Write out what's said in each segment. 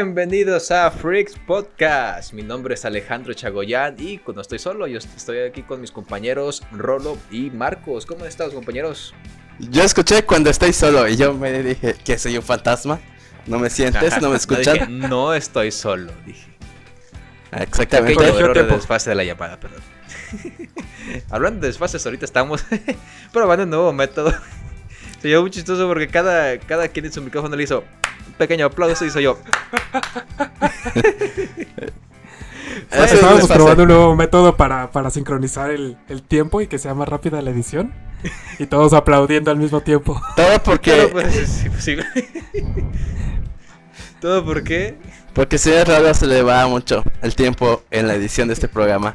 Bienvenidos a Freaks Podcast. Mi nombre es Alejandro Chagoyán y no estoy solo, yo estoy aquí con mis compañeros Rolo y Marcos. ¿Cómo están, compañeros? Yo escuché cuando estoy solo y yo me dije que soy un fantasma. ¿No me sientes? ¿No me escuchas? No, no estoy solo, dije. Exactamente. Pequeño error de desfase de la llamada, perdón. Hablando de desfases, ahorita estamos probando un nuevo método. Se llevó muy chistoso porque cada, cada quien en su micrófono le hizo un pequeño aplauso y soy yo. Pues estábamos probando un nuevo método para, para sincronizar el, el tiempo y que sea más rápida la edición. Y todos aplaudiendo al mismo tiempo. Todo porque. Pero, pues. ¿Todo por qué? Porque señor Rado se le va mucho el tiempo en la edición de este programa.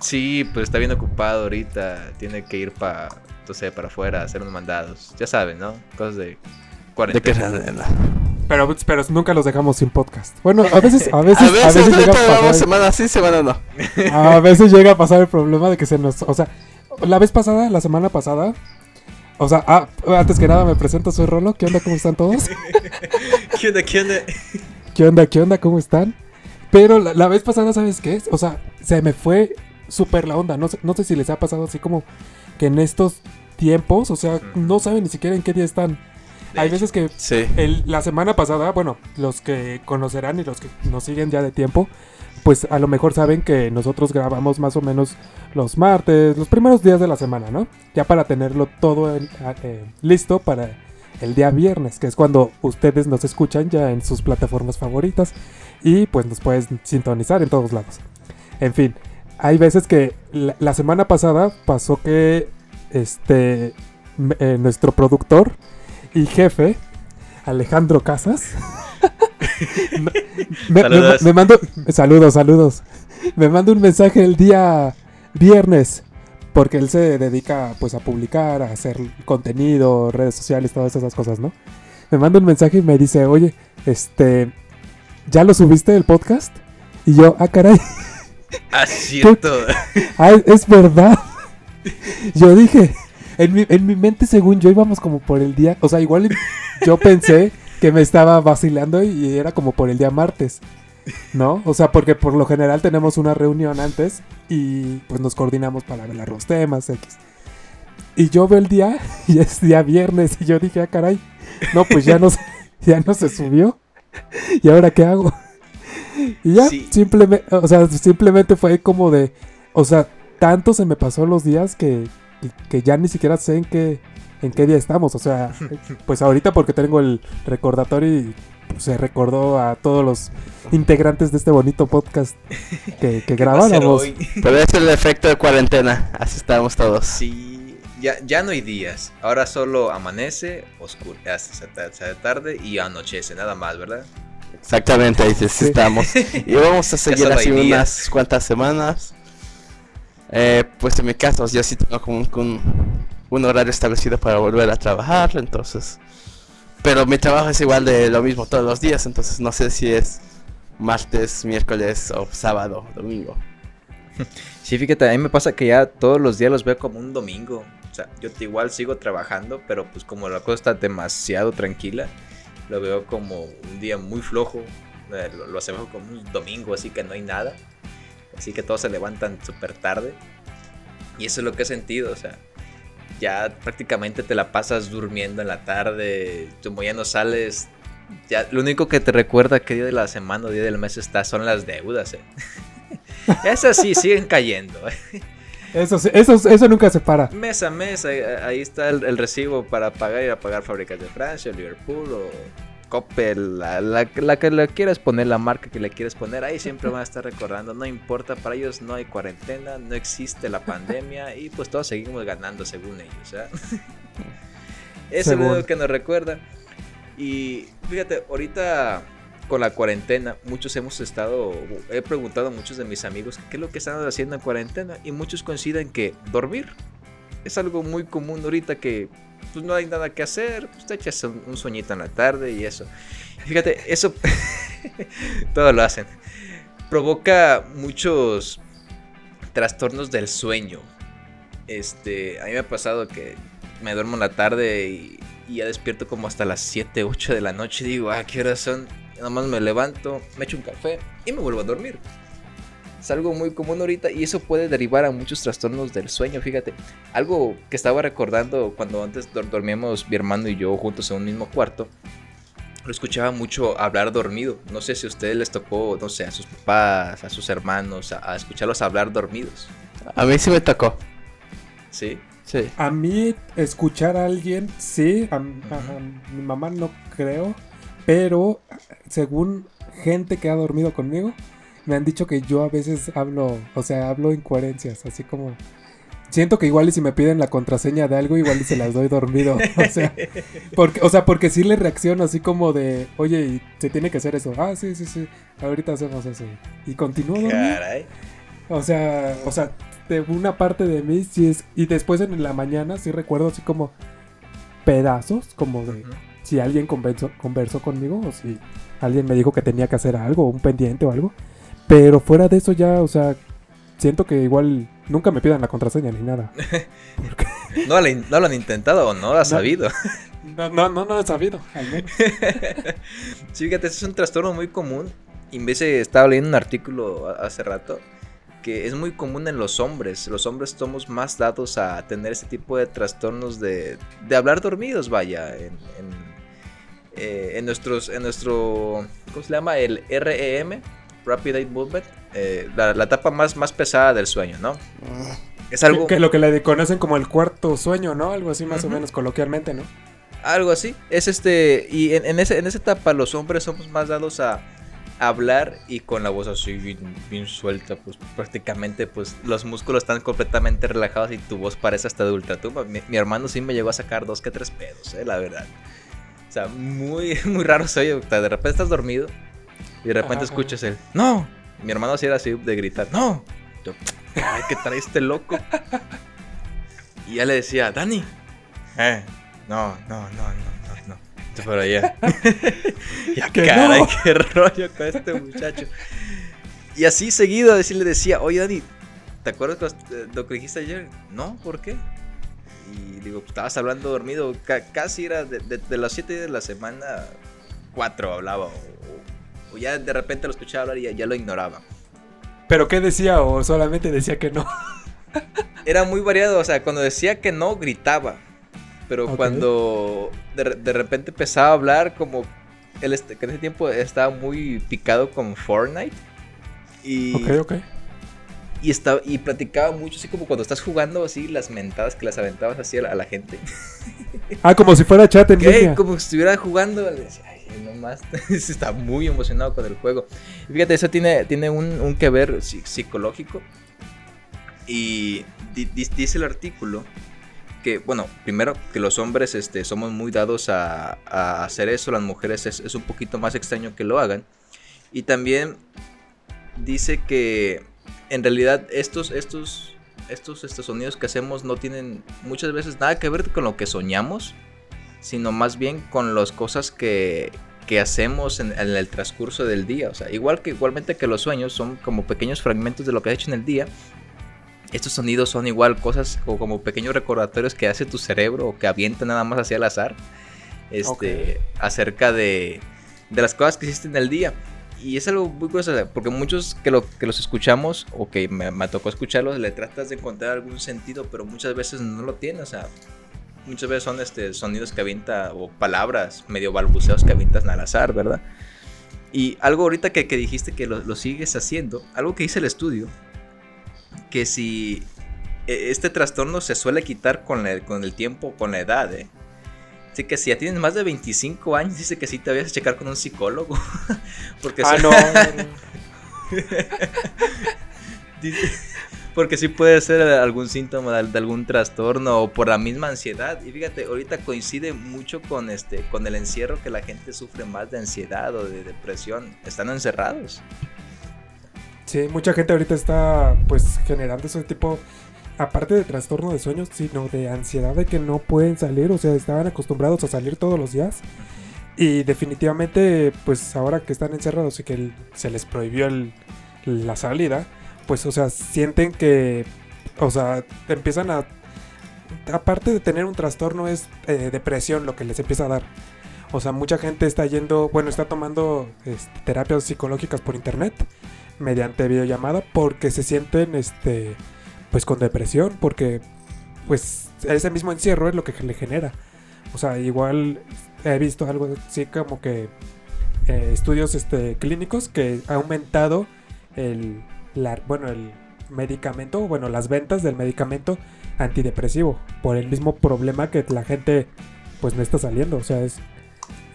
Sí, pues está bien ocupado ahorita. Tiene que ir para, no sé, para afuera hacer unos mandados. Ya saben, ¿no? Cosas de ¿De cuarentena. qué Pero, pero nunca los dejamos sin podcast. Bueno, a veces, a veces, A a veces, veces, llega a vamos semana sí, semana no. a veces llega a pasar el problema de que se nos, o sea, la vez pasada, la semana pasada, o sea, ah, antes que nada me presento, soy Rolo, ¿qué onda? ¿Cómo están todos? ¿Qué onda? ¿Qué onda? ¿Qué onda? ¿Qué onda? ¿Cómo están? Pero la, la vez pasada, ¿sabes qué? O sea, se me fue súper la onda. No sé, no sé si les ha pasado así como que en estos tiempos, o sea, no saben ni siquiera en qué día están. De Hay hecho. veces que Sí. el- la semana pasada, bueno, los que conocerán y los que nos siguen ya de tiempo, pues a lo mejor saben que nosotros grabamos más o menos los martes, los primeros días de la semana, ¿no? Ya para tenerlo todo en- eh, listo para el día viernes, que es cuando ustedes nos escuchan ya en sus plataformas favoritas y pues nos pueden sintonizar en todos lados. En fin, hay veces que la, la semana pasada pasó que este eh, nuestro productor y jefe Alejandro Casas me, me- Saludos. me mandó saludos, saludos. Me manda un mensaje el día viernes porque él se dedica pues a publicar, a hacer contenido, redes sociales, todas esas cosas, ¿no? Me manda un mensaje y me dice, "Oye, este ¿ya lo subiste el podcast?" Y yo, "Ah, caray." Ah, cierto. Ah, es- verdad. Yo dije, en mi, en mi mente, según yo, íbamos como por el día. O sea, igual yo pensé que me estaba vacilando y era como por el día martes. ¿No? O sea, porque por lo general tenemos una reunión antes y pues nos coordinamos para hablar los temas X. Y yo veo el día y es día viernes y yo dije, ah, caray. No, pues ya no, ya no se subió. ¿Y ahora qué hago? Y ya, Sí. simplemente, o sea, simplemente fue como de, o sea, tanto se me pasó los días que, que, que ya ni siquiera sé en qué, en qué día estamos. O sea, pues ahorita porque tengo el recordatorio y pues, se recordó a todos los integrantes de este bonito podcast que, que ¿Qué va a ser grabábamos. Pero es el efecto de cuarentena. Así estamos todos. Sí, ya, ya no hay días. Ahora solo amanece, oscurece, se hace tarde y anochece, nada más, ¿verdad? Exactamente, ahí sí, estamos. Y vamos a seguir así unas cuantas semanas. Eh, pues en mi caso, yo sí tengo como un, un- un horario establecido para volver a trabajar, entonces. Pero mi trabajo es igual de lo mismo todos los días, entonces no sé si es martes, miércoles o sábado, domingo. Sí, fíjate, a mí me pasa que ya todos los días los veo como un domingo. O sea, yo igual sigo trabajando, pero pues como la cosa está demasiado tranquila, lo veo como un día muy flojo. Eh, lo, lo hacemos como un domingo, así que no hay nada. Así que todos se levantan súper tarde. Y eso es lo que he sentido, o sea, ya prácticamente te la pasas durmiendo en la tarde, como ya no sales, ya lo único que te recuerda qué día de la semana o día del mes está son las deudas, ¿eh? Esas sí siguen cayendo. Eso, eso, eso nunca se para. Mes a mes, ahí, ahí está el, el recibo para pagar, ir a pagar fábricas de Francia, Liverpool o Coppel, la, la- la que le quieras poner, la marca que le quieres poner, ahí siempre van a estar recordando, no importa, para ellos no hay cuarentena, no existe la pandemia y pues todos seguimos ganando según ellos. ¿eh? Eso es lo que nos recuerda. Y fíjate, ahorita con la cuarentena, muchos hemos estado, he preguntado a muchos de mis amigos qué es lo que están haciendo en cuarentena y muchos coinciden que dormir es algo muy común ahorita que pues no hay nada que hacer, pues te echas un, sueñito en la tarde y eso. Fíjate, eso todo lo hacen. Provoca muchos trastornos del sueño. Este, a mí me ha pasado que me duermo en la tarde y, y ya despierto como hasta las 7, 8 de la noche y digo, ah, ¿qué horas son? Nada más me levanto, me echo un café y me vuelvo a dormir. Es algo muy común ahorita y eso puede derivar a muchos trastornos del sueño, fíjate. Algo que estaba recordando cuando antes dor- dormíamos mi hermano y yo juntos en un mismo cuarto. Lo escuchaba mucho hablar dormido. No sé si a ustedes les tocó, no sé, a sus papás, a sus hermanos, a, a escucharlos hablar dormidos. A mí sí me tocó. ¿Sí? Sí. A mí escuchar a alguien, sí, a, a- a mi mamá no creo, pero según gente que ha dormido conmigo, me han dicho que yo a veces hablo, o sea, hablo incoherencias, así como... Siento que igual y si me piden la contraseña de algo, igual y se las doy dormido. O sea, porque, o sea, porque sí le reacciono así como de, oye, y se tiene que hacer eso. Ah, sí, sí, sí. Ahorita hacemos eso. Y continúo dormido. Caray. O sea, o sea, de una parte de mí sí es. Y después en la mañana sí recuerdo así como pedazos, como de. Si alguien conversó, conversó conmigo o si alguien me dijo que tenía que hacer algo, un pendiente o algo. Pero fuera de eso ya, o sea, siento que igual nunca me pidan la contraseña ni nada. ¿No, lo, no lo han intentado o no lo has No. sabido? No, no, no, no he sabido, al menos. sí, fíjate, es un trastorno muy común. Y estaba leyendo un artículo hace rato que es muy común en los hombres. Los hombres somos más dados a tener este tipo de trastornos de, de hablar dormidos, vaya. En, en, eh, en nuestros, en nuestro, ¿cómo se llama? El REM, Rapid Eye Movement, eh, la, la etapa más, más pesada del sueño, ¿no? Es algo, Que, que lo que le conocen como el cuarto sueño, ¿no? Algo así más o menos coloquialmente, ¿no? algo así. Es este, y en, en, ese, en esa etapa los hombres somos más dados a hablar y con la voz así bien, bien suelta, pues prácticamente pues los músculos están completamente relajados y tu voz parece hasta de ultratumba. Mi, mi hermano sí me llegó a sacar dos que tres pedos, eh, la verdad. O sea, muy, muy raro soy. O sea, de repente estás dormido y de repente Ajá, escuchas el ¡No! Mi hermano sí era así de gritar ¡No! Yo, ¡Ay, qué trae este loco! Y ya le decía, Dani. Eh, no, no, no, no, no, no. Allá. ya, Que caray, no. qué rollo con este muchacho. Y así seguido, así le decía, oye Dani, ¿te acuerdas de lo que dijiste ayer? No, ¿por qué? Y digo, pues, estabas hablando dormido, ca- casi era de, de, de las 7 de la semana, 4 hablaba, o, o ya de repente lo escuchaba hablar y ya, ya lo ignoraba. ¿Pero qué decía o solamente decía que no? Era muy variado, o sea, cuando decía que no, gritaba. Pero cuando de, de repente empezaba a hablar, como él est- que en ese tiempo estaba muy picado con Fortnite. Y, Ok, ok. Y, estaba, y platicaba mucho, así como cuando estás jugando, así las mentadas que las aventabas así a la, a la gente. Ah, como si fuera chat en Que línea. como si estuviera jugando, ay, nomás, está muy emocionado con el juego. Y fíjate, eso tiene, tiene un, un que ver psi- psicológico. Y di- di- dice el artículo que, bueno, primero que los hombres este, somos muy dados a, a hacer eso, las mujeres es, es un poquito más extraño que lo hagan. Y también dice que en realidad estos, estos, estos, estos sonidos que hacemos no tienen muchas veces nada que ver con lo que soñamos, sino más bien con las cosas que, que hacemos en, en el transcurso del día. O sea, igual que igualmente que los sueños son como pequeños fragmentos de lo que has hecho en el día. Estos sonidos son igual cosas o como pequeños recordatorios que hace tu cerebro o que avienta nada más hacia el azar. Este, acerca de, de las cosas que hiciste en el día. Y es algo muy curioso, porque muchos que, lo, que los escuchamos, o que me, tocó escucharlos, le tratas de encontrar algún sentido, pero muchas veces no lo tiene, o sea, muchas veces son este, sonidos que avienta, o palabras medio balbuceos que avientas al azar, ¿verdad? Y algo ahorita que, dijiste que lo, sigues haciendo, algo que dice el estudio, que si eh, este trastorno se suele quitar con el, con el tiempo, con la edad, ¿eh? Así que si ya tienes más de 25 años, dice que sí te vayas a checar con un psicólogo. Porque Ah, no. no, no. dice, Porque sí puede ser algún síntoma de, de algún trastorno o por la misma ansiedad. Y fíjate, ahorita coincide mucho con este, con el encierro que la gente sufre más de ansiedad o de depresión. Están encerrados. Sí, mucha gente ahorita está pues generando ese tipo, aparte de trastorno de sueños, sino de ansiedad de que no pueden salir, o sea, estaban acostumbrados a salir todos los días. Y definitivamente, pues ahora que están encerrados y que se les prohibió el- la salida, pues, o sea, sienten que, o sea, empiezan a, aparte de tener un trastorno, es eh, depresión lo que les empieza a dar. O sea, mucha gente está yendo, bueno, está tomando este, terapias psicológicas por internet mediante videollamada porque se sienten, este, pues con depresión, porque, pues, ese mismo encierro es lo que le genera. O sea, igual he visto algo así como que eh, estudios este, clínicos que ha aumentado el, la- bueno, el medicamento, bueno, las ventas del medicamento antidepresivo por el mismo problema que la gente pues no está saliendo. O sea, es,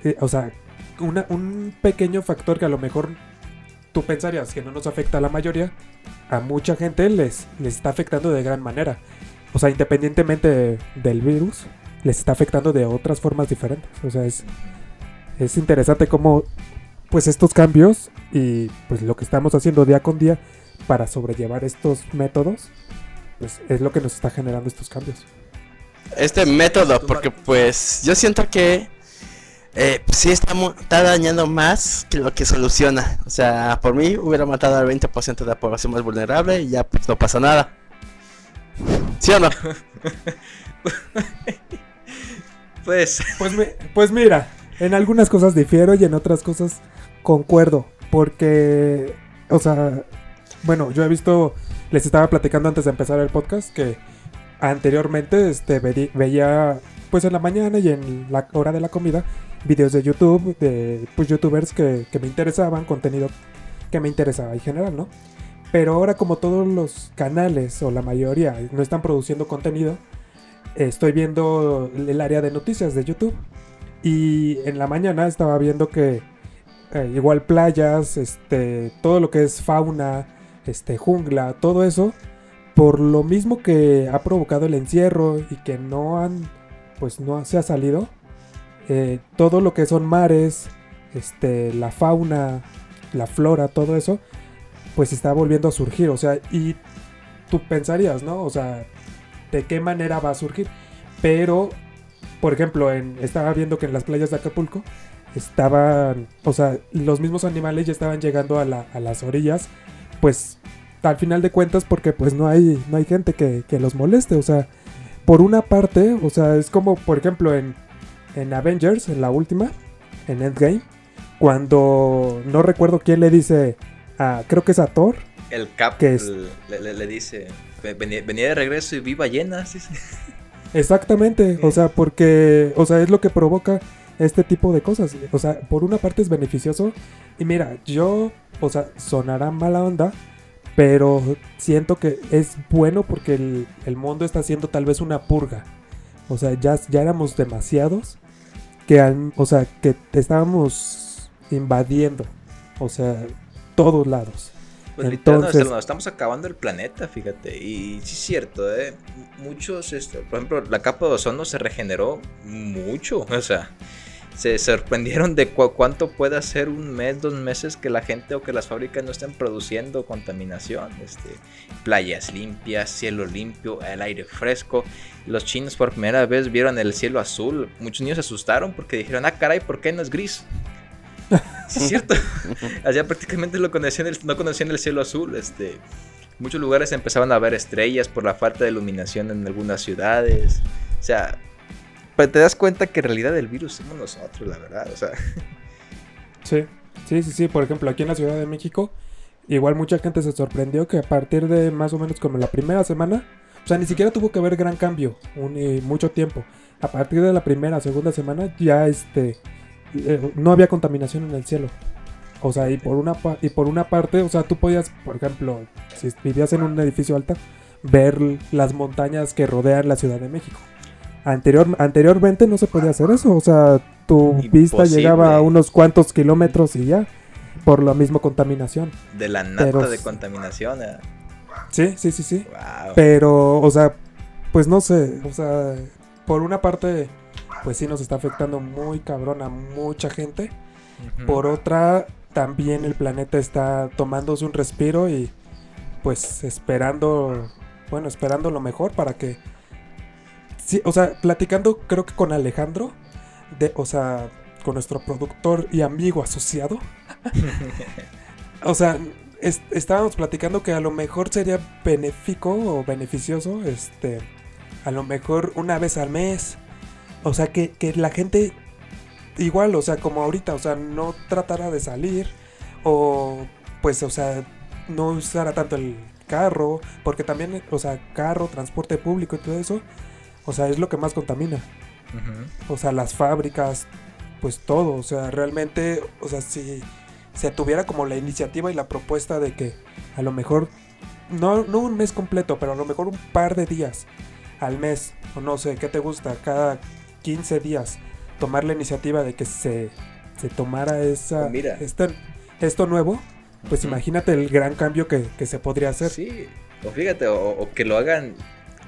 eh, o sea, una- un pequeño factor que a lo mejor pensarías que no nos afecta a la mayoría, a mucha gente les, les está afectando de gran manera. O sea, independientemente de- del virus, les está afectando de otras formas diferentes. O sea, es, es interesante cómo pues estos cambios y pues lo que estamos haciendo día con día para sobrellevar estos métodos, pues es lo que nos está generando estos cambios. Este método, porque pues yo siento que eh, sí está, mu- está dañando más que lo que soluciona. O sea, por mí hubiera matado al 20% de la población más vulnerable y ya pues no pasa nada. ¿Sí o no? Pues, Pues, mi- pues mira, en algunas cosas difiero y en otras cosas concuerdo. Porque, o sea, bueno, yo he visto, les estaba platicando antes de empezar el podcast que anteriormente este, veía, pues en la mañana y en la hora de la comida, videos de YouTube, de pues, youtubers que, me interesaban, contenido que me interesaba en general, ¿no? Pero ahora como todos los canales o la mayoría no están produciendo contenido, estoy viendo el área de noticias de YouTube. Y en la mañana estaba viendo que eh, igual playas, este, todo lo que es fauna, este, jungla, todo eso, por lo mismo que ha provocado el encierro y que no han, pues no se ha salido, eh, todo lo que son mares, este, la fauna, la flora, todo eso, pues está volviendo a surgir. O sea, y tú pensarías, ¿no? O sea, de qué manera va a surgir. Pero, por ejemplo, en, estaba viendo que en las playas de Acapulco estaban, o sea, los mismos animales ya estaban llegando a, la- a las orillas, pues al final de cuentas porque pues no hay, no hay gente que, que los moleste, o sea, por una parte, o sea, es como, por ejemplo, en, en Avengers, en la última, en Endgame, cuando no recuerdo quién le dice, a, creo que es a Thor, el Cap ¿Qué es? le, le- le dice, "Ve- venía, venía de regreso y vi ballenas. dice. Exactamente, o sea, porque, o sea, es lo que provoca este tipo de cosas. O sea, por una parte es beneficioso y mira, yo, o sea, sonará mala onda, pero siento que es bueno porque el, el mundo está haciendo tal vez una purga. O sea, ya, ya éramos demasiados que, han- o sea, que estábamos invadiendo, o sea, todos lados. Pues Entonces- nos estamos acabando el planeta, fíjate. Y sí es cierto, ¿eh? Muchos, este, por ejemplo, la capa de ozono se regeneró mucho. O sea, se sorprendieron de cu- cuánto puede hacer un mes, dos meses que la gente o que las fábricas no estén produciendo contaminación. Este, playas limpias, cielo limpio, el aire fresco. Los chinos por primera vez vieron el cielo azul. Muchos niños se asustaron porque dijeron, ah, caray, ¿por qué no es gris? Sí, es cierto. Allá prácticamente lo conocían el- no conocían el cielo azul. Este, muchos lugares empezaban a ver estrellas por la falta de iluminación en algunas ciudades. O sea, pero te das cuenta que en realidad el virus somos nosotros, la verdad. O sea, Sí, sí, sí, sí. Por ejemplo, aquí en la Ciudad de México, igual mucha gente se sorprendió que a partir de más o menos como la primera semana, o sea, ni siquiera tuvo que haber gran cambio, un, eh, mucho tiempo. A partir de la primera, segunda semana, ya este, eh, no había contaminación en el cielo. O sea, y por una y por una parte, o sea, tú podías, por ejemplo, si vivías en un edificio alto, ver las montañas que rodean la Ciudad de México. Anterior, anteriormente no se podía hacer eso, o sea, tu vista Imposible. llegaba a unos cuantos kilómetros y ya, por la misma contaminación. de la nata Pero- de contaminación. eh. Sí, sí, sí, sí. Wow. Pero, o sea, pues no sé, o sea, por una parte, pues sí nos está afectando muy cabrón a mucha gente. Por otra, también el planeta está tomándose un respiro y pues esperando, bueno, esperando lo mejor para que... Sí, o sea, platicando creo que con Alejandro, de, o sea, con nuestro productor y amigo asociado. o sea, es- estábamos platicando que a lo mejor sería benéfico o beneficioso, este, a lo mejor una vez al mes. O sea, que, que la gente igual, o sea, como ahorita, o sea, no tratara de salir o pues, o sea, no usara tanto el carro, porque también, o sea, carro, transporte público y todo eso, o sea, es lo que más contamina. O sea, las fábricas, pues todo, o sea, realmente, o sea, si se tuviera como la iniciativa y la propuesta de que a lo mejor, no, no un mes completo, pero a lo mejor un par de días al mes, o no sé, ¿qué te gusta? Cada 15 días, tomar la iniciativa de que se, se tomara esa, Pues mira. este- esto nuevo, pues imagínate el gran cambio que, que se podría hacer. Sí, o fíjate, o, o que lo hagan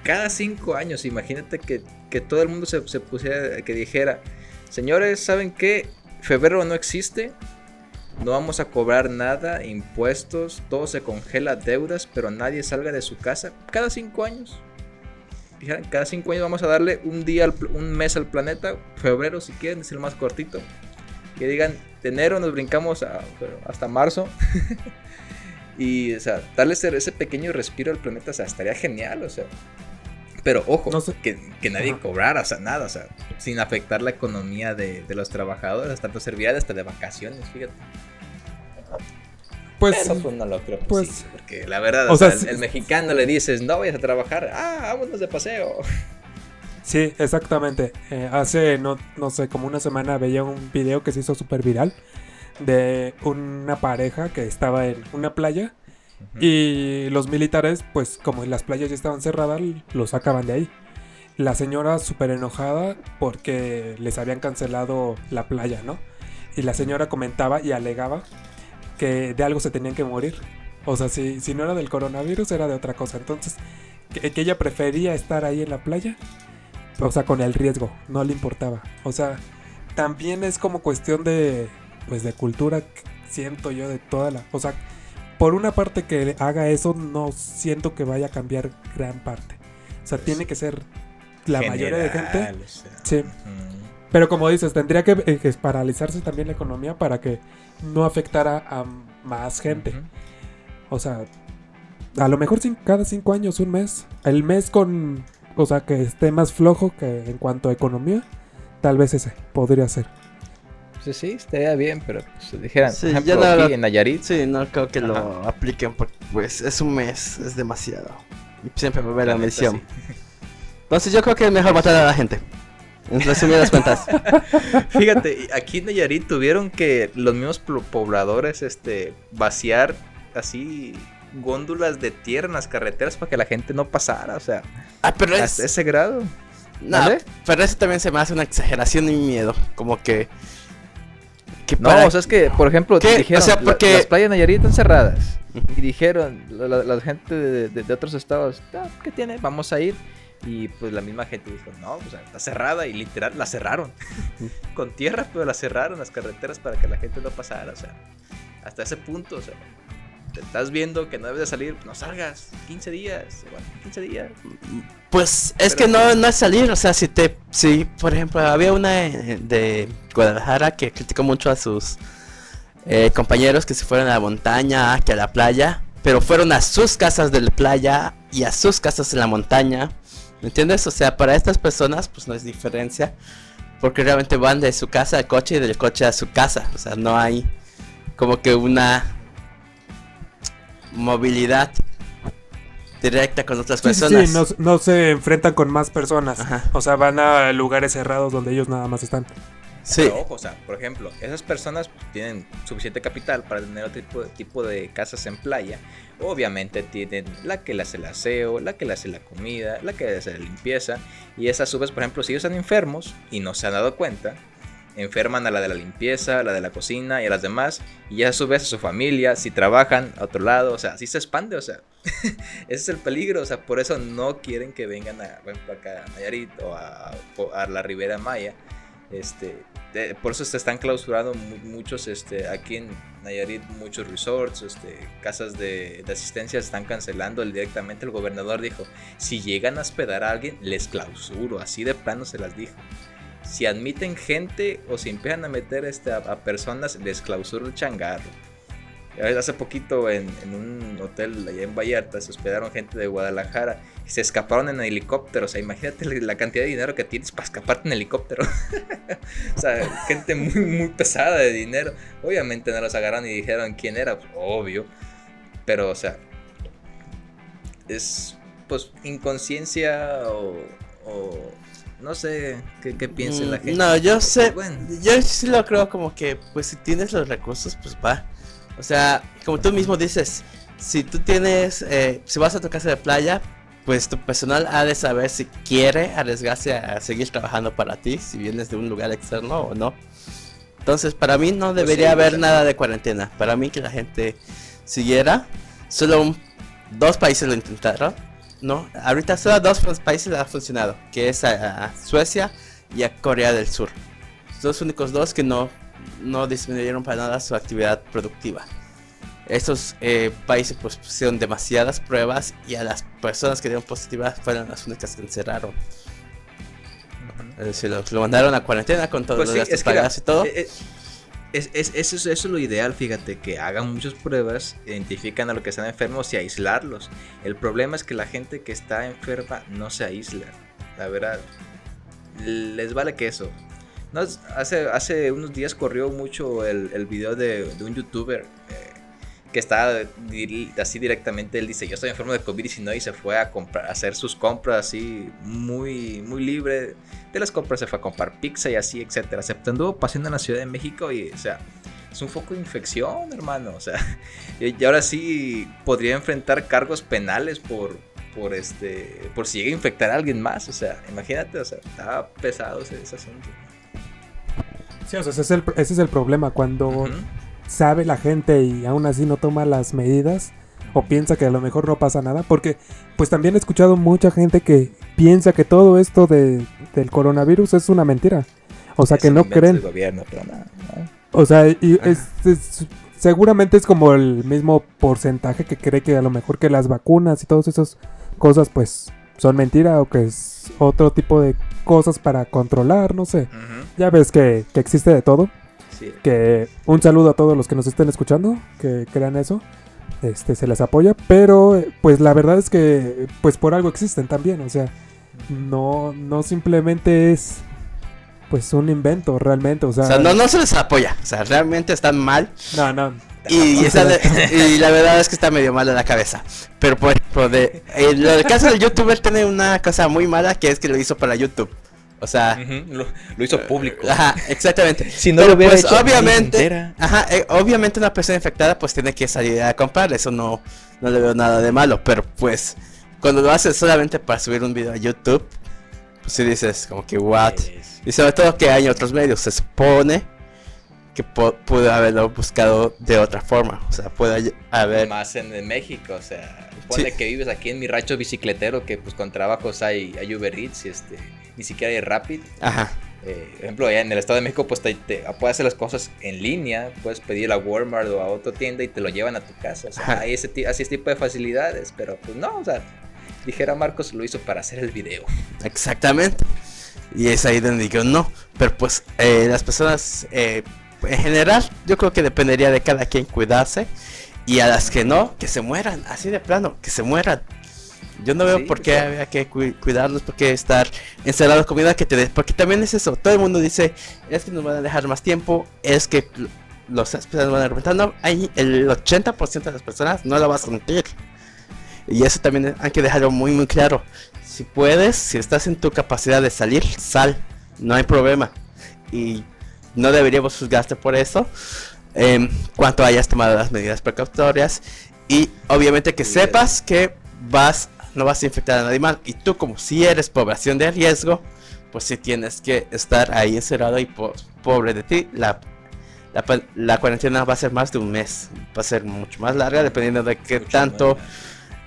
cada cinco años. Imagínate que, que todo el mundo se, se pusiera, que dijera, señores, ¿saben qué? Febrero no existe, no vamos a cobrar nada, impuestos, todo se congela, deudas, pero nadie salga de su casa cada cinco años. Dijeran, cada cinco años vamos a darle un día, un mes al planeta, febrero si quieren, es el más cortito. Que digan, de enero nos brincamos hasta marzo. Y, o sea, darle ese, ese pequeño respiro al planeta, o sea, estaría genial, o sea. Pero ojo, No sé. que, que nadie Ajá. cobrara, o sea, nada, o sea, sin afectar la economía de, de los trabajadores, pues serviría hasta de vacaciones, fíjate. Pues, Pero pues no lo creo pues- posible, porque la verdad, o o sea, sea, el, sí- el mexicano le dices, no vayas a trabajar, ah, vámonos de paseo. Sí, exactamente. Eh, hace, no, no sé, como una semana veía un video que se hizo súper viral de una pareja que estaba en una playa y los militares, pues como las playas ya estaban cerradas, los sacaban de ahí. La señora súper enojada porque les habían cancelado la playa, ¿no? Y la señora comentaba y alegaba que de algo se tenían que morir. O sea, si, si no era del coronavirus, era de otra cosa. Entonces, que, que ella prefería estar ahí en la playa o sea, con el riesgo, no le importaba. O sea, también es como cuestión de, pues, de cultura, siento yo, de toda la... O sea, por una parte que haga eso, no siento que vaya a cambiar gran parte. O sea, tiene que ser la mayoría de gente. General, o sea, Sí, pero como dices, tendría que, eh, que paralizarse también la economía para que no afectara a más gente. O sea, a lo mejor cada cinco años, un mes. El mes con. O sea, que esté más flojo que en cuanto a economía. Tal vez ese podría ser. Pues sí, estaría bien, pero pues dijeran, Sí, por ya ejemplo, no- aquí en Nayarit, Sí, no creo que lo Ajá. apliquen porque pues es un mes, es demasiado. Y siempre va a haber la la mención. sí. Entonces yo creo que es mejor matar a la gente. En resumidas cuentas. Fíjate, aquí en Nayarit tuvieron que los mismos pobladores este, vaciar así góndulas de tierra en las carreteras para que la gente no pasara, o sea, Ah, pero es... hasta ese grado. No, ¿Vale? pero eso también se me hace una exageración y miedo. Como que... que No, para- o sea, es que, por ejemplo, ¿Qué? dijeron, O sea, la- porque- las playas de Nayarit están cerradas. Y dijeron, la, la- la gente de, de- de otros estados, "Ah, ¿qué tiene? Vamos a ir. Y pues la misma gente dijo, no, o sea, está cerrada y literal la cerraron. Con tierra, pero la cerraron las carreteras para que la gente no pasara. O sea, hasta ese punto, o sea, te estás viendo que no debes de salir, no salgas. 15 días, bueno, 15 días. Pues es Pero que no, pues- no es salir, o sea, si te, si por ejemplo había una eh, de Guadalajara que criticó mucho a sus eh, compañeros que se fueron a la montaña, que a la playa, pero fueron a sus casas de la playa y a sus casas en la montaña, ¿me entiendes? O sea, para estas personas pues no es diferencia, porque realmente van de su casa al coche y del coche a su casa, o sea, no hay como que una movilidad directa con otras Sí, personas. sí, no, no se enfrentan con más personas. Ajá. O sea, van a lugares cerrados donde ellos nada más están. Sí. Pero ojo, o sea, por ejemplo, esas personas tienen suficiente capital para tener otro tipo, tipo de casas en playa. Obviamente tienen la que le hace el aseo, la que le hace la comida, la que le hace la limpieza. Y esas a su vez, por ejemplo, si ellos están enfermos y no se han dado cuenta, enferman a la de la limpieza, a la de la cocina y a las demás, y a su vez a su familia, si trabajan a otro lado, o sea, así se expande, o sea, ese es el peligro, o sea, por eso no quieren que vengan a, acá a Nayarit o a, a la Ribera Maya, este, por eso se están clausurando muchos, este, aquí en Nayarit, muchos resorts, este, casas de, de asistencia están cancelando directamente. El gobernador dijo, si llegan a hospedar a alguien, les clausuro, así de plano se las dijo si admiten gente o si empiezan a meter este, a, personas, les clausura el changarro. Hace poquito en, un hotel allá en Vallarta se hospedaron gente de Guadalajara y se escaparon en helicóptero. O sea, imagínate la cantidad de dinero que tienes para escaparte en helicóptero. o sea, gente muy, muy pesada de dinero. Obviamente no los agarraron y dijeron quién era, pues, obvio. Pero, o sea, es pues inconsciencia o no sé qué, qué piense la mm, gente. No, yo sé. Yo sí lo creo como que, pues si tienes los recursos, pues va. O sea, como tú mismo dices, si tú tienes, eh, si vas a tu casa de playa, pues tu personal ha de saber si quiere arriesgarse a seguir trabajando para ti, si vienes de un lugar externo o no. Entonces, para mí no pues debería haber nada de cuarentena. Para mí que la gente siguiera. Solo dos países lo intentaron no, ahorita solo dos países ha funcionado, que es a, Suecia y a Corea del Sur. Los únicos dos que no, no disminuyeron para nada su actividad productiva. Estos eh, países pues pusieron demasiadas pruebas y a las personas que dieron positivas fueron las únicas que encerraron. Es decir, lo, mandaron a cuarentena con todos pues los gastos pagados y todo. Eh, eh, es, es, eso, es lo ideal, fíjate, que hagan muchas pruebas, identifican a los que están enfermos y aislarlos. El problema es que la gente que está enferma no se aísla. La verdad, les vale que eso. No, hace, hace unos días corrió mucho el, el video de, de un youtuber eh, que está así directamente, él dice, yo estoy enfermo de COVID-19 y se fue a comprar, a hacer sus compras así muy, muy libre. De las compras se fue a comprar pizza y así, etcétera. Se anduvo paseando en la Ciudad de México y, o sea, es un foco de infección, hermano. O sea, y ahora sí podría enfrentar cargos penales por, por este, por si llega a infectar a alguien más. O sea, imagínate, o sea, está pesado ese, asunto. Sí, o sea, ese es el, ese es el problema cuando sabe la gente y aún así no toma las medidas o piensa que a lo mejor no pasa nada, porque pues también he escuchado mucha gente que piensa que todo esto de, del coronavirus es una mentira. O sea, que no creen. O sea, y seguramente es como el mismo porcentaje que cree que a lo mejor que las vacunas y todas esas cosas pues son mentira o que es otro tipo de cosas para controlar, no sé. Ya ves que, que existe de todo. Que un saludo a todos los que nos estén escuchando, que crean eso. Este se les apoya, pero pues la verdad es que pues por algo existen también, o sea, no no simplemente es pues un invento realmente, o sea, no no se les apoya, o sea, realmente están mal. No, no. Y, la verdad es que está medio mal de la cabeza. Pero por ejemplo, de, el caso del youtuber tiene una cosa muy mala que es que lo hizo para YouTube. O sea, lo, hizo público. Ajá, exactamente. si no lo hubiera pues, obviamente, ajá, eh, obviamente una persona infectada pues tiene que salir a comprar, eso no no le veo nada de malo, pero pues cuando lo haces solamente para subir un video a YouTube, pues si dices como que what? Y sobre todo que hay otros medios, se supone que pudo haberlo buscado de otra forma, o sea, puede haber más en, México, o sea, pone que vives aquí en mi rancho bicicletero que pues con trabajos hay, hay Uber Eats y este ni siquiera hay Rapid. Ajá. Eh, por ejemplo, allá en el Estado de México, pues te, puedes hacer las cosas en línea, puedes pedir a Walmart o a otra tienda y te lo llevan a tu casa. O sea, hay ese, así ese tipo de facilidades, pero pues no, o sea, dijera Marcos, lo hizo para hacer el video. Exactamente. Y es ahí donde digo no. Pero pues eh, las personas, eh, en general, yo creo que dependería de cada quien cuidarse. Y a las que no, que se mueran, así de plano, que se mueran. Yo no veo por qué había que cuidarnos, por qué estar encerrados comida que te des. Porque también es eso. Todo el mundo dice, es que nos van a dejar más tiempo, es que los personas van a reventar. No, hay el 80% de las personas no lo vas a sentir. Y eso también hay que dejarlo muy, muy claro. Si puedes, si estás en tu capacidad de salir, sal. No hay problema. Y no deberíamos juzgarte por eso. Eh, cuanto hayas tomado las medidas precautorias. Y obviamente que sepas que vas no vas a infectar a nadie más. Y tú, como si eres población de riesgo, pues si tienes que estar ahí encerrado y po- pobre de ti, la, la, cuarentena va a ser más de un mes, va a ser mucho más larga dependiendo de qué Mucho tanto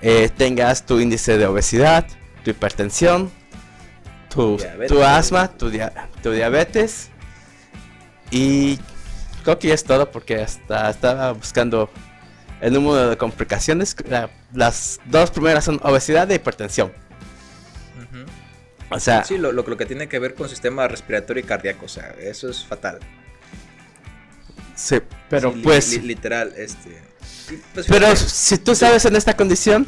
eh, tengas tu índice de obesidad, tu hipertensión, tu, Diabetes. tu asma, tu, dia- tu diabetes. Y creo que ya es todo porque hasta estaba buscando el número de complicaciones. La- las dos primeras son obesidad e hipertensión. O sea, Sí, lo, lo, lo que tiene que ver con sistema respiratorio y cardíaco, o sea, eso es fatal. sí, pero Sí, pues... li- literal, este. pues, Pero fíjate, si tú sabes en esta condición,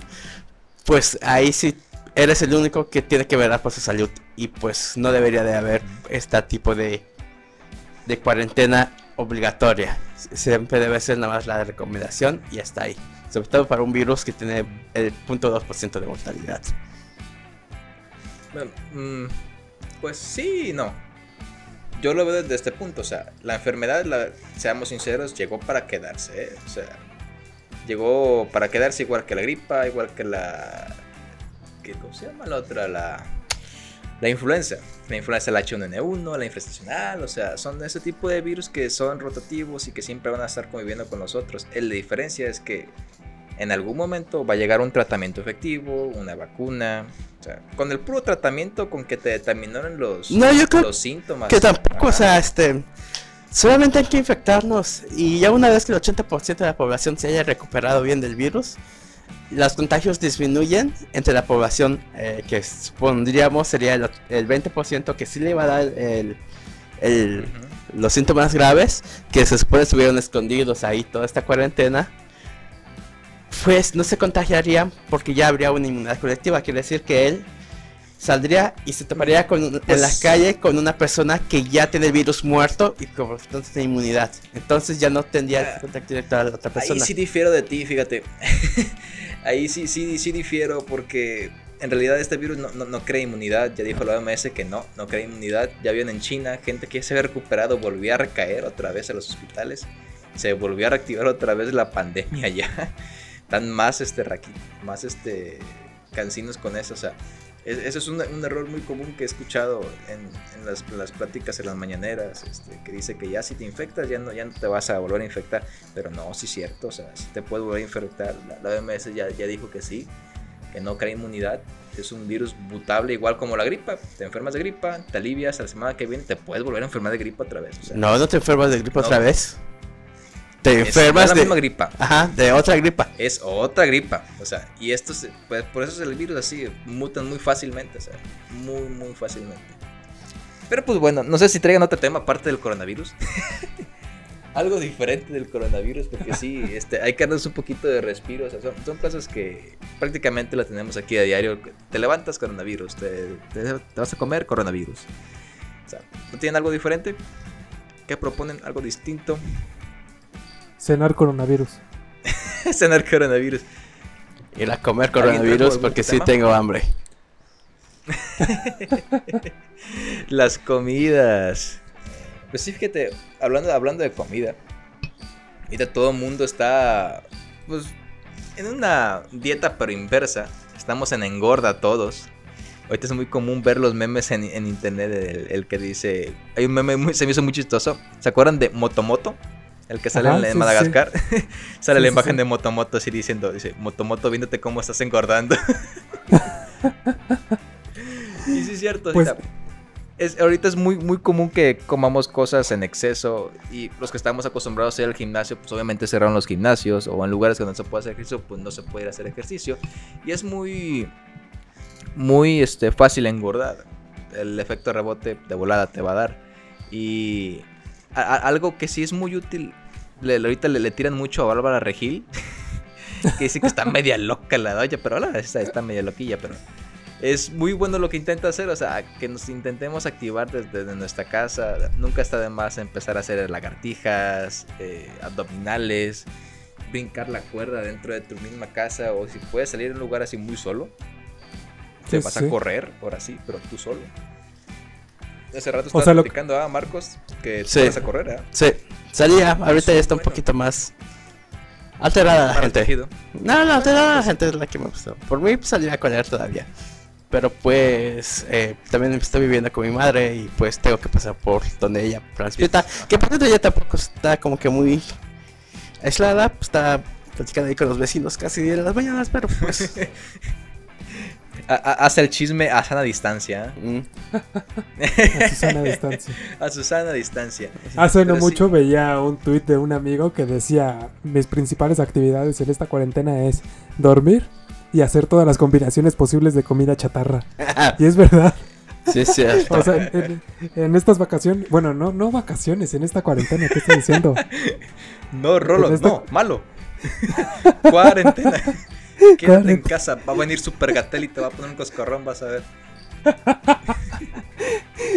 pues ahí sí eres el único que tiene que velar por su salud. Y pues no debería de haber este tipo de, de cuarentena obligatoria. Siempre debe ser nada más la recomendación y hasta ahí. Sobre para un virus que tiene el 0.2% de mortalidad. mm, pues sí no. Yo lo veo desde este punto, o sea, la enfermedad, la- seamos sinceros, llegó para quedarse, ¿eh? O sea, llegó para quedarse igual que la gripa, igual que la... ¿qué, ¿Cómo se llama la otra? La, la influenza. La influenza del H1N1, la influenza estacional, o sea, son ese tipo de virus que son rotativos y que siempre van a estar conviviendo con nosotros. La diferencia es que en algún momento va a llegar un tratamiento efectivo, una vacuna. O sea, con el puro tratamiento con que te determinaron los, No, yo creo los síntomas. Que tampoco, o sea, este... Solamente hay que infectarnos y ya una vez que el 80% de la población se haya recuperado bien del virus, los contagios disminuyen entre la población eh, que supondríamos sería el, el 20% que sí le va a dar el, el- los síntomas graves, que se supone estuvieron escondidos ahí toda esta cuarentena, pues no se contagiarían porque ya habría una inmunidad colectiva. Quiere decir que él saldría y se con, un- en Pues- la calle con una persona que ya tiene el virus muerto y por tanto tiene inmunidad. Entonces ya no tendría Ah, contacto directo a la otra Ahí persona. sí difiero de ti, fíjate. Ahí sí, sí, sí difiero porque en realidad este virus no, no, no crea inmunidad. Ya dijo la OMS que no, no crea inmunidad. Ya vieron en China gente que se había recuperado, volvió a recaer otra vez a los hospitales. Se volvió a reactivar otra vez la pandemia ya. Están más, este, raqui- más este, cansinos con eso. O sea, es- eso es un, un error muy común que he escuchado en, en las, las pláticas en las mañaneras. Este, que dice que ya si te infectas ya no, ya no te vas a volver a infectar. Pero no, sí es cierto, o sea, si te puede volver a infectar. La, la OMS ya, ya dijo que sí, que no crea inmunidad. Es un virus mutable, igual como la gripa. Te enfermas de gripa, te alivias, a la semana que viene te puedes volver a enfermar de gripa otra vez. O sea, No, no te enfermas de gripa No. otra vez. Te es, enfermas la de... misma gripa. Ajá, de otra gripa. Es otra gripa. O sea, y esto, se- pues, por eso es el virus así, mutan muy fácilmente. O sea, muy, muy fácilmente. Pero pues bueno, no sé si traigan otro tema aparte del coronavirus. Algo diferente del coronavirus, porque sí, este, hay que darnos un poquito de respiro. O sea, son, son cosas que prácticamente las tenemos aquí a diario. Te levantas coronavirus, te, te- te vas a comer coronavirus. O sea, ¿no tienen algo diferente? ¿Qué proponen? ¿Algo distinto? Cenar coronavirus. Cenar coronavirus. Ir a comer ¿Alguien trajo coronavirus porque sí tema? tengo hambre. Las comidas. Pues sí, fíjate, hablando, hablando de comida. Ahorita todo el mundo está, pues, en una dieta pero inversa. Estamos en engorda todos. Ahorita es muy común ver los memes en, en internet. El, el que dice. Hay un meme muy, se me hizo muy chistoso. ¿Se acuerdan de Motomoto? El que sale Ajá, en, sí, Madagascar. sale Sí, la sí, imagen sí. de Motomoto así diciendo: Dice, Motomoto, viéndote cómo estás engordando. y sí, es cierto. Pues- ahorita, es, ahorita es muy, muy común que comamos cosas en exceso. Y los que estamos acostumbrados a ir al gimnasio, pues obviamente cerraron los gimnasios. O en lugares donde no se puede hacer ejercicio, pues no se puede ir a hacer ejercicio. Y es muy, muy este, fácil engordar. El efecto rebote de volada te va a dar. Y a- a- algo que sí es muy útil. le- ahorita le, le tiran mucho a Bárbara Regil. que dice que está media loca la doña. Pero la está, está media loquilla. Pero es muy bueno lo que intenta hacer. O sea, que nos intentemos activar desde, desde nuestra casa. Nunca está de más empezar a hacer lagartijas, eh, abdominales. Brincar la cuerda dentro de tu misma casa. O si puedes salir a un lugar así muy solo. Te Sí, vas sí. a correr, ahora sí, pero tú solo. Hace rato O sea, lo- platicando, ah, Marcos, que tú Sí. vas a correr, ¿eh? Sí, salía, ahorita ya está un poquito más alterada la gente. No, no, alterada la gente es la que me gustó. Por mí pues, salía a correr todavía. Pero pues eh, también estoy viviendo con mi madre y pues tengo que pasar por donde ella transmita. Que por dentro ella tampoco está como que muy aislada, pues está platicando ahí con los vecinos casi de las mañanas, pero pues... Ha- ha- Hace el chisme a sana distancia. mm, A Susana distancia. A su sana distancia. Hace no sí. mucho veía un tuit de un amigo que decía, mis principales actividades en esta cuarentena es dormir y hacer todas las combinaciones posibles de comida chatarra. Y es verdad. sí, es cierto. O sea, en, en estas vacaciones, bueno, no, no vacaciones, en esta cuarentena, ¿qué estoy diciendo? No, Rolo, esta- no, malo. Cuarentena. Quédate en Cuarenta- casa. Va a venir Super Gatel y te va a poner un coscorrón, vas a ver.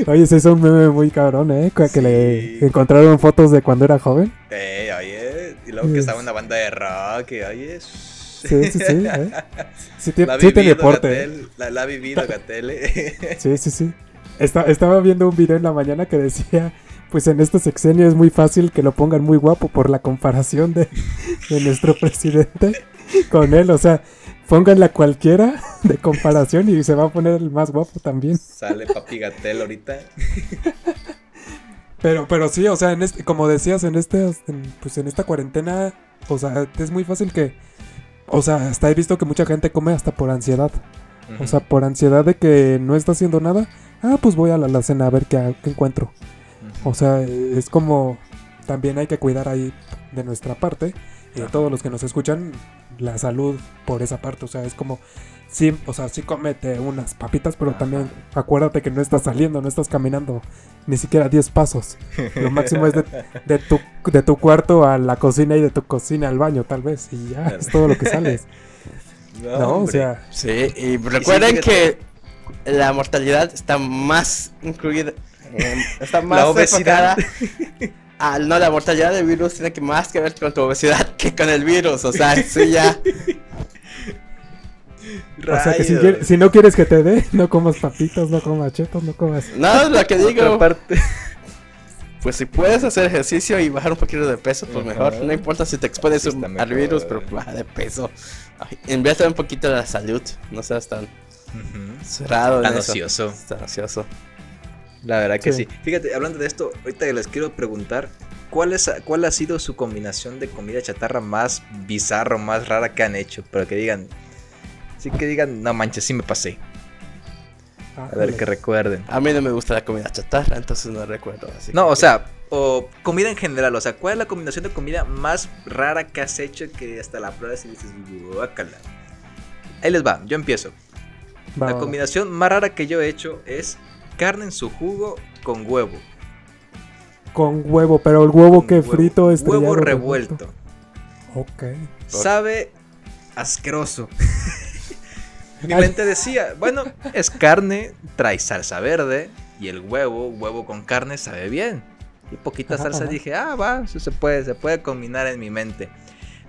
Oye, se hizo un meme muy cabrón, ¿eh? Que Sí. le encontraron fotos de cuando era joven. Eh, oye. Y luego que estaba una banda de rock. Y, oye. Sí, sí, sí. ¿eh? Sí, tiene, La ha sí tiene vivido porte. ¿eh? Gatel. La, la ha vivido Gatel. eh. Sí, sí, sí. Esta- estaba viendo un video en la mañana que decía, pues en este sexenio es muy fácil que lo pongan muy guapo por la comparación de, de nuestro presidente con él. O sea, pónganla cualquiera de comparación y se va a poner el más guapo también. Sale Papi Gatel ahorita. Pero, pero sí, o sea, en este, como decías, en este, en- pues en esta cuarentena, o sea, es muy fácil que, o sea, hasta he visto que mucha gente come hasta por ansiedad. O sea, por ansiedad de que no está haciendo nada. Ah, pues voy a la alacena a ver qué, qué encuentro. O sea, es como también hay que cuidar ahí de nuestra parte y todos los que nos escuchan la salud por esa parte. O sea, es como sí, o sea, sí cómete unas papitas, pero Ajá. también acuérdate que no estás saliendo, no estás caminando ni siquiera 10 pasos. Lo máximo es de, de tu, de tu cuarto a la cocina y de tu cocina al baño, tal vez, y ya es todo lo que sales. No, No, o sea, Sí, y recuerden que la mortalidad está más incluida, eh, está más La obesidad. Al no, la mortalidad del virus tiene que más que ver con tu obesidad que con el virus, o sea, sí ya. o sea que si, Rayos. quieres- si no quieres que te dé, no comas papitas, no comas chetos, no comas. No, lo que digo, parte. pues si puedes hacer ejercicio y bajar un poquito de peso, pues mejor, no importa si te expones Sí, un- está al virus, pero baja de peso. Ay, Invierte un poquito en la salud, no seas tan Ujú. cerrado. en Tan eso. ocioso. Tan ocioso. La verdad que sí. Sí. Fíjate, hablando de esto, ahorita les quiero preguntar, ¿cuál, es, ¿cuál ha sido su combinación de comida chatarra más bizarro, más rara que han hecho? Pero que digan, sí que digan, no manches, sí me pasé. A ver, que recuerden. A mí no me gusta la comida chatarra, entonces no recuerdo. Así No, que- o sea, o comida en general, o sea, ¿cuál es la combinación de comida más rara que has hecho que hasta la pruebas y dices, guácala? Ahí les va, yo empiezo. Va, La va, va. combinación más rara que yo he hecho es carne en su jugo con huevo. Con huevo, pero el huevo que frito estrellado. Huevo revuelto. Ok. Sabe asqueroso. Mi mente decía, bueno, es carne, trae salsa verde y el huevo, huevo con carne sabe bien. Y poquita Ajá, salsa ajá. dije, ah, va, eso se puede, se puede combinar en mi mente.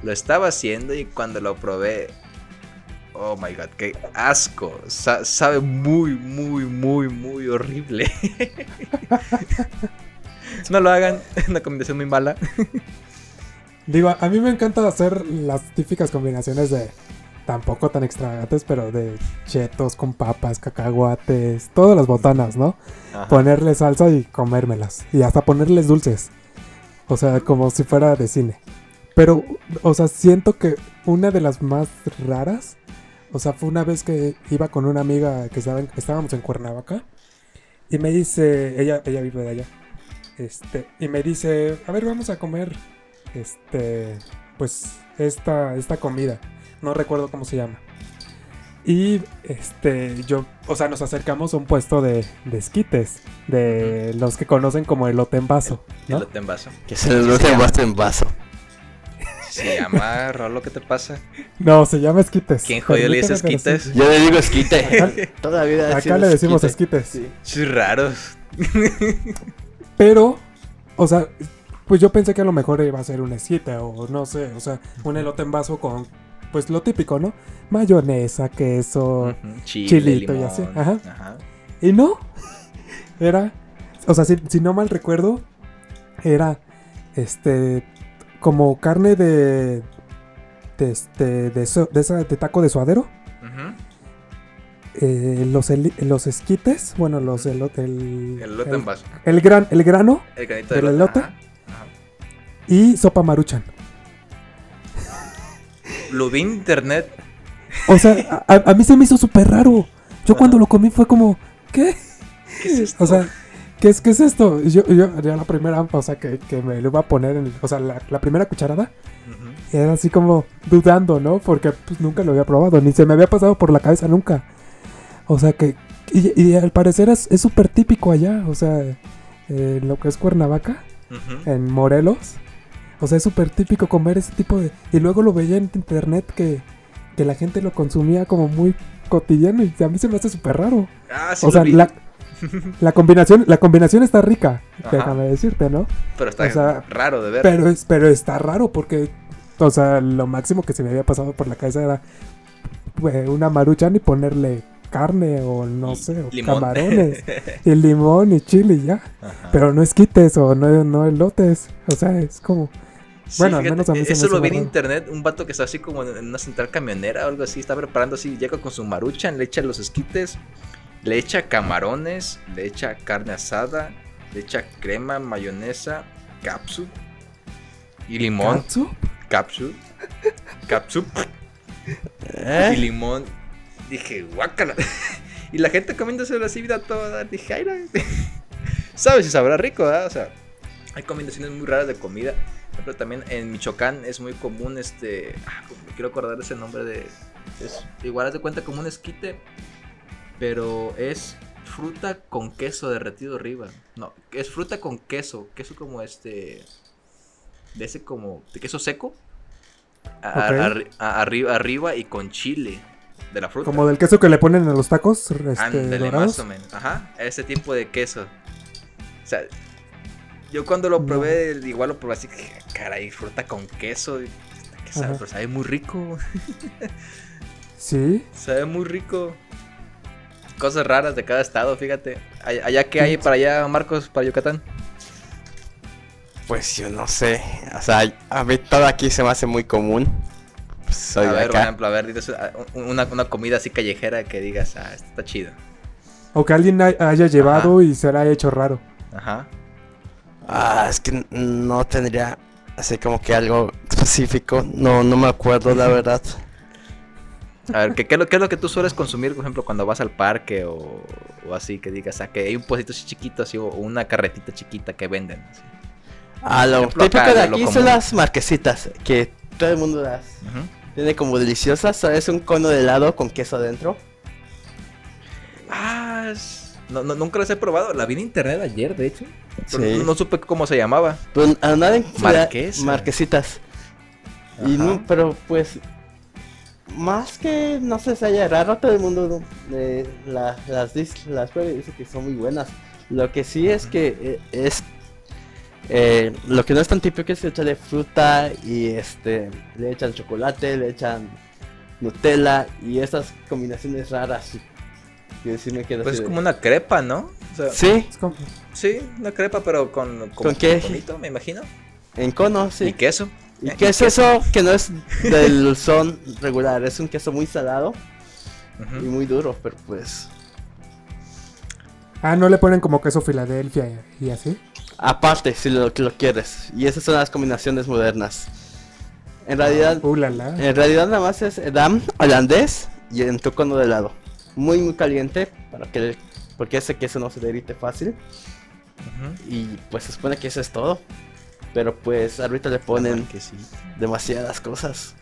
Lo estaba haciendo y cuando lo probé, oh my god, qué asco. Sa- sabe muy, muy, muy, muy horrible. no lo hagan, es una combinación muy mala. Digo, a mí me encanta hacer las típicas combinaciones de tampoco tan extravagantes, pero de chetos con papas, cacahuates, todas las botanas, ¿no? Ponerle salsa y comérmelas. Y hasta ponerles dulces. O sea, como si fuera de cine. Pero, o sea, siento que una de las más raras, o sea, fue una vez que iba con una amiga que estaba en- estábamos en Cuernavaca. Y me dice, ella, ella vive de allá. Este, y me dice, a ver, vamos a comer, este, pues, esta, esta comida. No recuerdo cómo se llama. Y, este, yo, o sea, nos acercamos a un puesto de, de esquites, de los que conocen como elote en vaso, ¿no? Elote en vaso. Que se guste en vaso en vaso. Se llama Rolo, ¿qué te pasa? No, se llama esquites. ¿Quién jodió le dice esquites? Yo le digo esquite. Acá, Toda la vida he acá le decimos esquite. esquites. Sí. Sí, raros. Pero, o sea, pues yo pensé que a lo mejor iba a ser un esquite o no sé, o sea, un elote en vaso con, pues lo típico, ¿no? Mayonesa, queso. Chile, chilito y así, ajá. Ajá. Y no, era, o sea, si, si no mal recuerdo, era, este, como carne de, de este, de, so- de, taco de suadero. Eh, los, los esquites, bueno, los el, El elote el, en vaso. el gran, el grano El granito ¿Del de elote? Ajá, ajá. y sopa maruchan. Lo vi en internet. O sea, a, a- a mí se me hizo súper raro. Yo cuando lo comí fue como, ¿qué? ¿Qué es esto? O sea, ¿qué es, qué es esto? Y Yo, yo, yo la primera, o sea, que, que me lo iba a poner en, o sea, la, la primera cucharada, era así como dudando, ¿no? Porque pues nunca lo había probado, ni se me había pasado por la cabeza nunca. O sea que, y, y al parecer es súper típico allá, o sea, en lo que es Cuernavaca, en Morelos. O sea, es súper típico comer ese tipo de... Y luego lo veía en internet que, que la gente lo consumía como muy cotidiano y a mí se me hace súper raro. Ah, sí o sea, la, la combinación la combinación está rica, Ajá. déjame decirte, ¿no? Pero está o sea, raro de ver. Pero, es, pero está raro porque, o sea, lo máximo que se me había pasado por la cabeza era una maruchan y ponerle carne o no Y sé, o limón. camarones y limón y chile y ya. Ajá. Pero no esquites o no, no elotes. O sea, es como... Sí, bueno, al fíjate, menos a mí me Eso lo vi en internet, un vato que está así como en una central camionera o algo así, está preparando así, llega con su maruchan, le echa los esquites, le echa camarones, le echa carne asada, le echa crema, mayonesa, capsu y limón, capsu, capsu y ¿Eh? limón. Dije, guácala. y la gente comiéndose así vida toda. Dije, ay, no. ¿Sabes si sabrá rico. O sea, hay combinaciones muy raras de comida. Ejemplo, también en Michoacán es muy común este. Ah, me quiero acordar ese nombre de. Es, igual haz de cuenta como un esquite. Pero es fruta con queso derretido arriba. No, es fruta con queso. Queso como este. De ese como. De queso seco. A- Ok. arri- a- arriba, arriba y con chile. De la fruta. Como del queso que le ponen a los tacos este, dorados. más o menos. Ajá, ese tipo de queso. O sea, yo cuando lo No. probé, igual lo probé así, que, caray, fruta con queso. y, ¿qué sabe? Pero sabe muy rico. Sí. Sabe muy rico. Cosas raras de cada estado, fíjate. Allá, que hay para allá, Marcos, para Yucatán. Pues yo no sé. O sea, a mí todo aquí se me hace muy común. Pues soy a de ver, por ejemplo, a ver, dices, ah, una, una comida así callejera que digas, ah, esta está chido. O que alguien hay- haya llevado y se le haya hecho raro. Ajá. Ah, es que no tendría así como que algo específico. No, no me acuerdo la verdad. A ver, ¿qué, qué es lo, qué es lo que tú sueles consumir, por ejemplo, cuando vas al parque o, o así, que digas, ah, que hay un puestito así chiquito, así, o una carretita chiquita que venden? así? Ah, lo ejemplo, típico acá, de aquí son las marquesitas. Que todo el mundo las tiene como deliciosas. ¿Sabes? Un cono de helado con queso adentro. Ah, es- no, no, nunca las he probado. La vi en internet ayer, de hecho. Pero Sí. no, no supe cómo se llamaba. Pero a nada en Marquesa. Marquesitas. Y no, pero pues más que no sé si haya raro todo el mundo eh, la- las dis- las y dice que son muy buenas. Lo que sí es que eh, es eh, lo que no es tan típico es echarle fruta y este le echan chocolate, le echan Nutella y estas combinaciones raras. Que sí me quedo Pues es de- como una crepa, ¿no? O sea, Sí, Es como- sí, una crepa, pero con, ¿Con qué? conito, me imagino. en cono, Y sí. queso. ¿Y Eh, qué es eso que no es del son regular? Es un queso muy salado y muy duro, pero pues Ah, no le ponen como queso Filadelfia y así. aparte si lo, lo quieres. Y esas son las combinaciones modernas. En realidad, Uh, la, la. en realidad nada más es edam holandés y en tu cono de helado. Muy muy caliente para que porque ese queso no se derrite fácil y pues se supone que eso es todo. Pero pues ahorita le ponen Que sí. demasiadas cosas.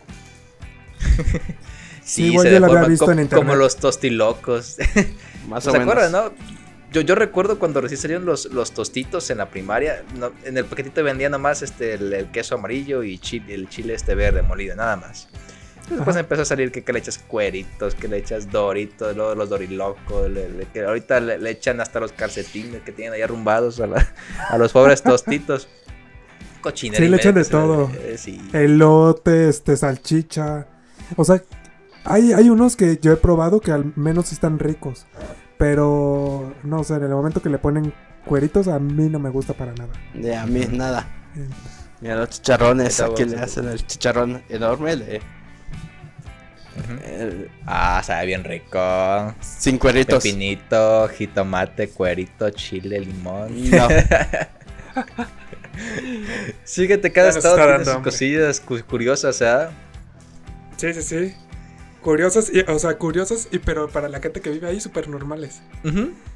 Sí, igual yo lo había visto en internet. Como los tostilocos. Más ¿Se o menos. acuerdan, no? Yo, yo recuerdo cuando recién salieron los, los tostitos en la primaria, no- en el paquetito vendían nomás este, el, el queso amarillo y chile, el chile este verde molido, nada más. Después Ajá. empezó a salir que, que le echas cueritos, que le echas doritos, luego los dorilocos, le- le- que ahorita le, le echan hasta los calcetines que tienen ahí arrumbados a, la- a los pobres tostitos. Cochinero. Sí, le echan de todo. eh, sí. Elote, este, salchicha. O sea, hay, hay unos que yo he probado que al menos están ricos. Pero, no sé, en el momento que le ponen cueritos, a mí no me gusta para nada. De a mí nada. Eh, Mira los chicharrones, aquí le hacen el chicharrón enorme, le, Ujú. El- Ah, sabe bien rico. sin cueritos. Pepinito, jitomate, cuerito, chile, limón. No. Sí, que te cada estado tiene sus cosillas cu- curiosas, ¿ah? Sí, sí, sí. Curiosos, y, o sea, curiosos, y pero para la gente que vive ahí, súper normales.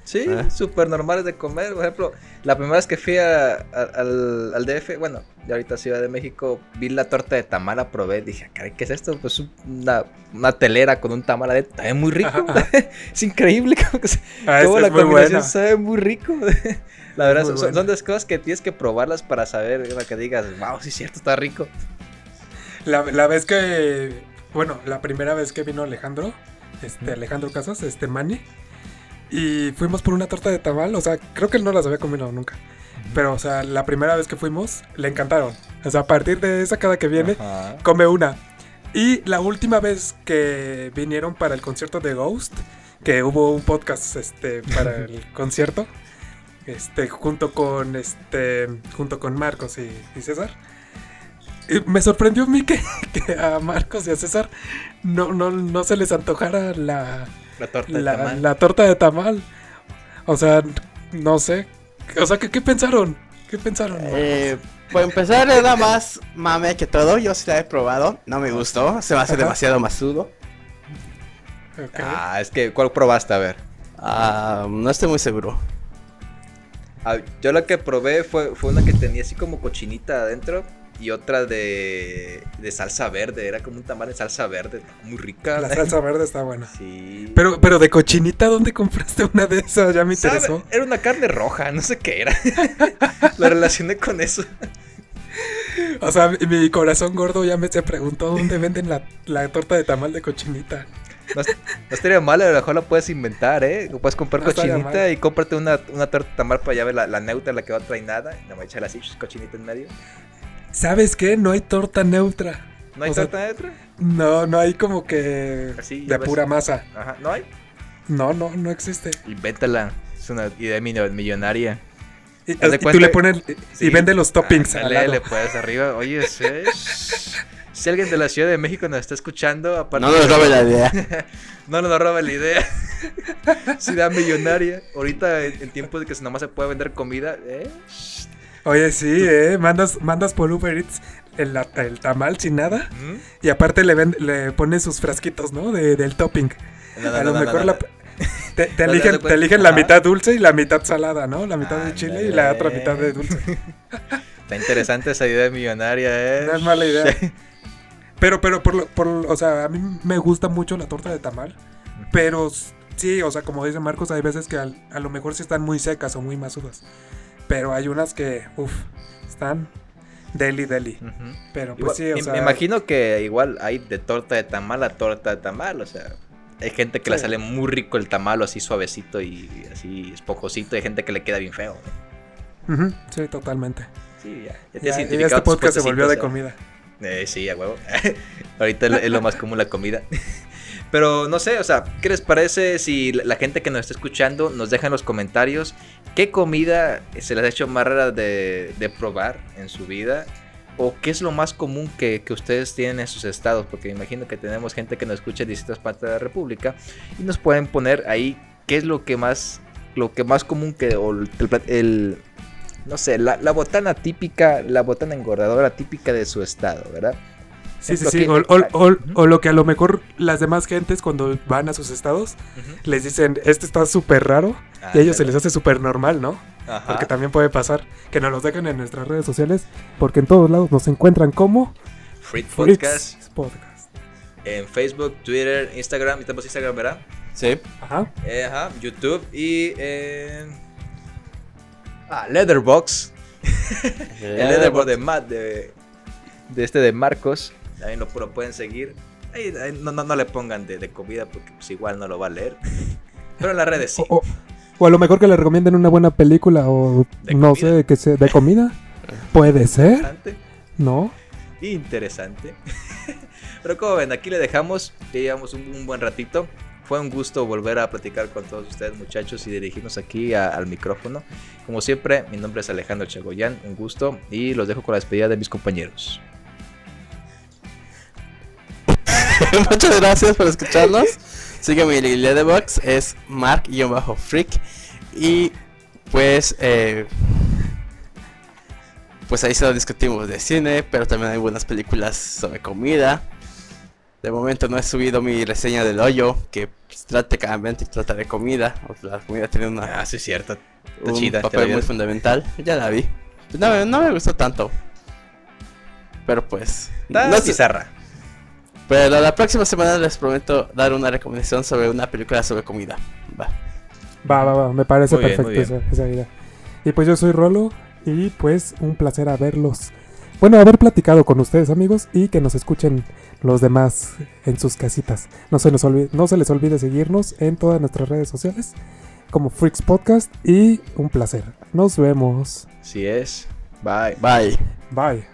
Sí, Ah. súper normales de comer. Por ejemplo, la primera vez que fui a- a- al, al DF, bueno, ya ahorita Ciudad de México, vi la torta de tamal, la probé. Dije, "Ah, caray, ¿qué es esto? Pues una, una telera con un tamal adentro. Sabe muy rico. Ajá, es increíble cómo, que se- Ah, cómo es, la es combinación buena. sabe muy rico. la verdad, son, son de las cosas que tienes que probarlas para saber, para que digas, wow, sí es cierto, está rico. La, la vez que, bueno, la primera vez que vino Alejandro, este Alejandro Casas, este Manny, y fuimos por una torta de tamal, o sea, creo que él no las había comido nunca. Pero, o sea, la primera vez que fuimos, le encantaron. O sea, a partir de esa cada que viene, Ajá. come una. Y la última vez que vinieron para el concierto de Ghost, que hubo un podcast este, para el concierto, este, junto con este, junto con Marcos y, y César. Y me sorprendió a mí que, que a Marcos y a César no, no, no se les antojara la, La torta de la, tamal. la torta de tamal. O sea, no sé. O sea, ¿qué, qué pensaron? ¿Qué pensaron? Eh, por empezar, era más mame que todo. Yo sí la he probado. No me gustó. Se me hace Ajá. demasiado masudo. Ah, es que, ¿cuál probaste? A ver. Ah, no estoy muy seguro. Ah, yo la que probé fue, fue una que tenía así como cochinita adentro y otra de, de salsa verde. Era como un tamal de salsa verde, muy rica. La salsa verde está buena. Sí. Pero, pero de cochinita, ¿dónde compraste una de esas? Ya me ¿Sabe? interesó. Era una carne roja, no sé qué era. la relacioné con eso. O sea, mi- corazón gordo ya me se preguntó dónde venden la, la torta de tamal de cochinita. No, no estaría mal, a lo mejor la puedes inventar, ¿eh? Puedes comprar No cochinita y cómprate una, una torta de tamal para allá ver la, la neutra, la que no trae nada. Y nada más echarle así, cochinita en medio. ¿Sabes qué? No hay torta neutra. ¿No hay O sea, torta neutra? No, no hay como que Así, de ves. pura masa. Ajá, ¿no hay? No, no, no existe. Invéntala. Es una idea millo- millonaria. Y, y tú le pones y vende los toppings al Ándale, lado. le puedes arriba. Oye, ¿sí? si alguien de la Ciudad de México nos está escuchando, aparte No nos robe la idea. No nos roba la idea. Ciudad millonaria. Ahorita en, tiempos de que nomás se puede vender comida, ¿eh? Oye, sí, eh, mandas, mandas por Uber Eats el, tamal sin nada. ¿Mm? Y aparte le, ven- le pones sus frasquitos, ¿no? De, del topping. No, no, a lo no, mejor la... Te, eligen, te eligen la mitad dulce y la mitad salada, ¿no? La mitad de chile y la otra mitad de dulce. Está interesante esa idea millonaria, ¿eh? No es mala idea. Pero, pero, por, lo- por, o sea, a mí me gusta mucho la torta de tamal. Pero sí, o sea, como dice Marcos, hay veces que al- a lo mejor sí están muy secas o muy masudas. Pero hay unas que, uff, están deli, deli. Pero Igual- pues sí, o me, sea. me imagino que igual hay de torta de tamal a torta de tamal, o sea, hay gente que le Sí. sale muy rico el tamal, así suavecito y así esponjosito, y hay gente que le queda bien feo. sí, totalmente. Sí, ya. ya Ya, tienes y identificado este podcast se volvió de comida. Eh, sí, a huevo. Ahorita es lo- es lo más común la comida. Pero no sé, o sea, ¿qué les parece si la gente que nos está escuchando nos deja en los comentarios qué comida se les ha hecho más rara de, probar en su vida? ¿O qué es lo más común que, que ustedes tienen en sus estados? Porque imagino que tenemos gente que nos escucha en distintas partes de la República y nos pueden poner ahí qué es lo que más, lo que más común que, el, el- no sé, la, la botana típica, la botana engordadora típica de su estado, ¿verdad? Sí, sí, sí. O, o- o- o lo que a lo mejor las demás gentes cuando van a sus estados les dicen, este está súper raro. Y a ellos se les hace súper normal, ¿no? Ajá. Porque también puede pasar que nos los dejen en nuestras redes sociales. Porque en todos lados nos encuentran como Freak Freaks Podcast Podcast. en Facebook, Twitter, Instagram, y tenemos Instagram, ¿verdad? Sí. Ajá. Eh, ajá, YouTube y en ah, Leatherbox, el Leatherbox de Matt de, de este de Marcos, ahí lo, lo pueden seguir. Ahí, ahí no, no, no le pongan de, de comida porque pues igual no lo va a leer. Pero en las redes sí. O, o- o a lo mejor que le recomienden una buena película o De no comida. sé, que sea de comida. Puede ser, Interesante. ¿no? Interesante. Pero como ven, aquí le dejamos, ya llevamos un, un buen ratito. Fue un gusto volver a platicar con todos ustedes muchachos y dirigirnos aquí a- al micrófono. Como siempre, mi nombre es Alejandro Chagoyán, un gusto y los dejo con la despedida de mis compañeros. muchas gracias por escucharnos. Sígueme en mi Box, es mark-freak. Y pues, eh, pues ahí solo discutimos de cine, pero también hay buenas películas sobre comida. De momento no he subido mi reseña del hoyo, que pues, prácticamente trata de comida. La comida tiene una, Ah, sí, cierto. Está un chida. papel muy fundamental. Ya la vi. No, me- no me gustó tanto. Pero pues... Está no bizarra. Pero la próxima semana les prometo dar una recomendación sobre una película sobre comida. Va. Va, va, va, me parece Muy bien, perfecto esa idea. Y pues yo soy Rolo y pues un placer haberlos, bueno, haber platicado con ustedes amigos y que nos escuchen los demás en sus casitas. No se, nos olvide, no se les olvide seguirnos en todas nuestras redes sociales como Freaks Podcast y un placer. Nos vemos. Así es. Bye. Bye. Bye.